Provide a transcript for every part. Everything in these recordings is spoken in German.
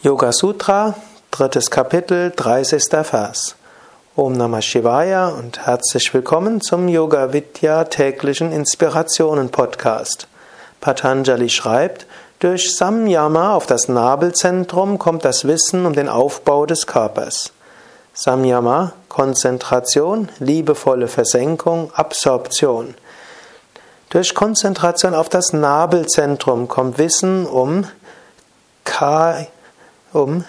Yoga Sutra, drittes Kapitel, 30. Vers. Om Namah Shivaya und herzlich willkommen zum Yoga Vidya täglichen Inspirationen Podcast. Patanjali schreibt, durch Samyama auf das Nabelzentrum kommt das Wissen um den Aufbau des Körpers. Samyama, Konzentration, liebevolle Versenkung, Absorption. Durch Konzentration auf das Nabelzentrum kommt Wissen um Kai um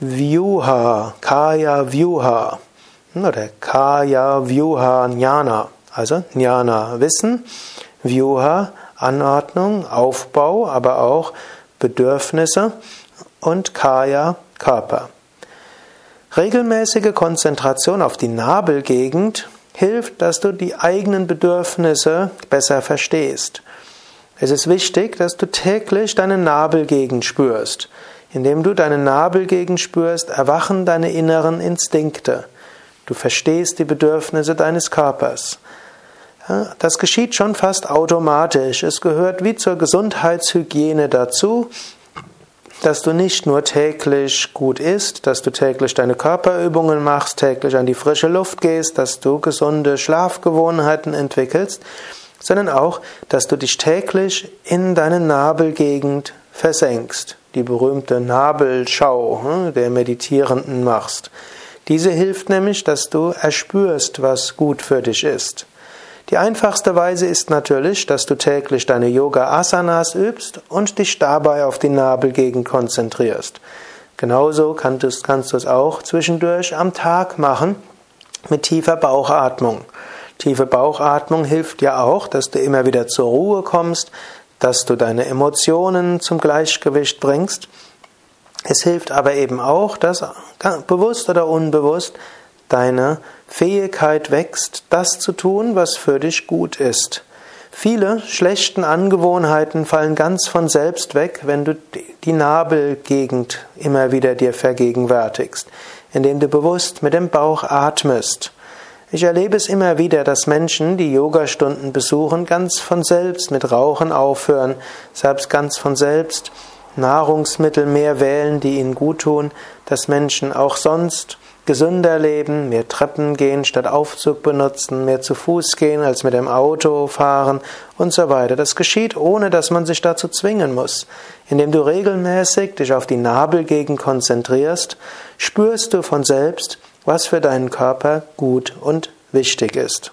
Vyuha, Kaya Vyuha oder Kaya Vyuha Jnana. Also Jnana Wissen, Vyuha Anordnung, Aufbau, aber auch Bedürfnisse und Kaya Körper. Regelmäßige Konzentration auf die Nabelgegend hilft, dass du die eigenen Bedürfnisse besser verstehst. Es ist wichtig, dass du täglich deine Nabelgegend spürst. Indem du deine Nabelgegend spürst, erwachen deine inneren Instinkte. Du verstehst die Bedürfnisse deines Körpers. Das geschieht schon fast automatisch. Es gehört wie zur Gesundheitshygiene dazu, dass du nicht nur täglich gut isst, dass du täglich deine Körperübungen machst, täglich an die frische Luft gehst, dass du gesunde Schlafgewohnheiten entwickelst, sondern auch, dass du dich täglich in deine Nabelgegend versenkst die berühmte Nabelschau hm, der Meditierenden machst. Diese hilft nämlich, dass du erspürst, was gut für dich ist. Die einfachste Weise ist natürlich, dass du täglich deine Yoga-Asanas übst und dich dabei auf die Nabelgegend konzentrierst. Genauso kannst du es auch zwischendurch am Tag machen mit tiefer Bauchatmung. Tiefe Bauchatmung hilft ja auch, dass du immer wieder zur Ruhe kommst, dass du deine Emotionen zum Gleichgewicht bringst. Es hilft aber eben auch, dass bewusst oder unbewusst deine Fähigkeit wächst, das zu tun, was für dich gut ist. Viele schlechten Angewohnheiten fallen ganz von selbst weg, wenn du die Nabelgegend immer wieder dir vergegenwärtigst, indem du bewusst mit dem Bauch atmest. Ich erlebe es immer wieder, dass Menschen, die Yogastunden besuchen, ganz von selbst mit Rauchen aufhören, selbst ganz von selbst Nahrungsmittel mehr wählen, die ihnen gut tun, dass Menschen auch sonst gesünder leben, mehr Treppen gehen statt Aufzug benutzen, mehr zu Fuß gehen als mit dem Auto fahren und so weiter. Das geschieht, ohne dass man sich dazu zwingen muss. Indem du regelmäßig dich auf die Nabelgegend konzentrierst, spürst du von selbst, was für deinen Körper gut und wichtig ist.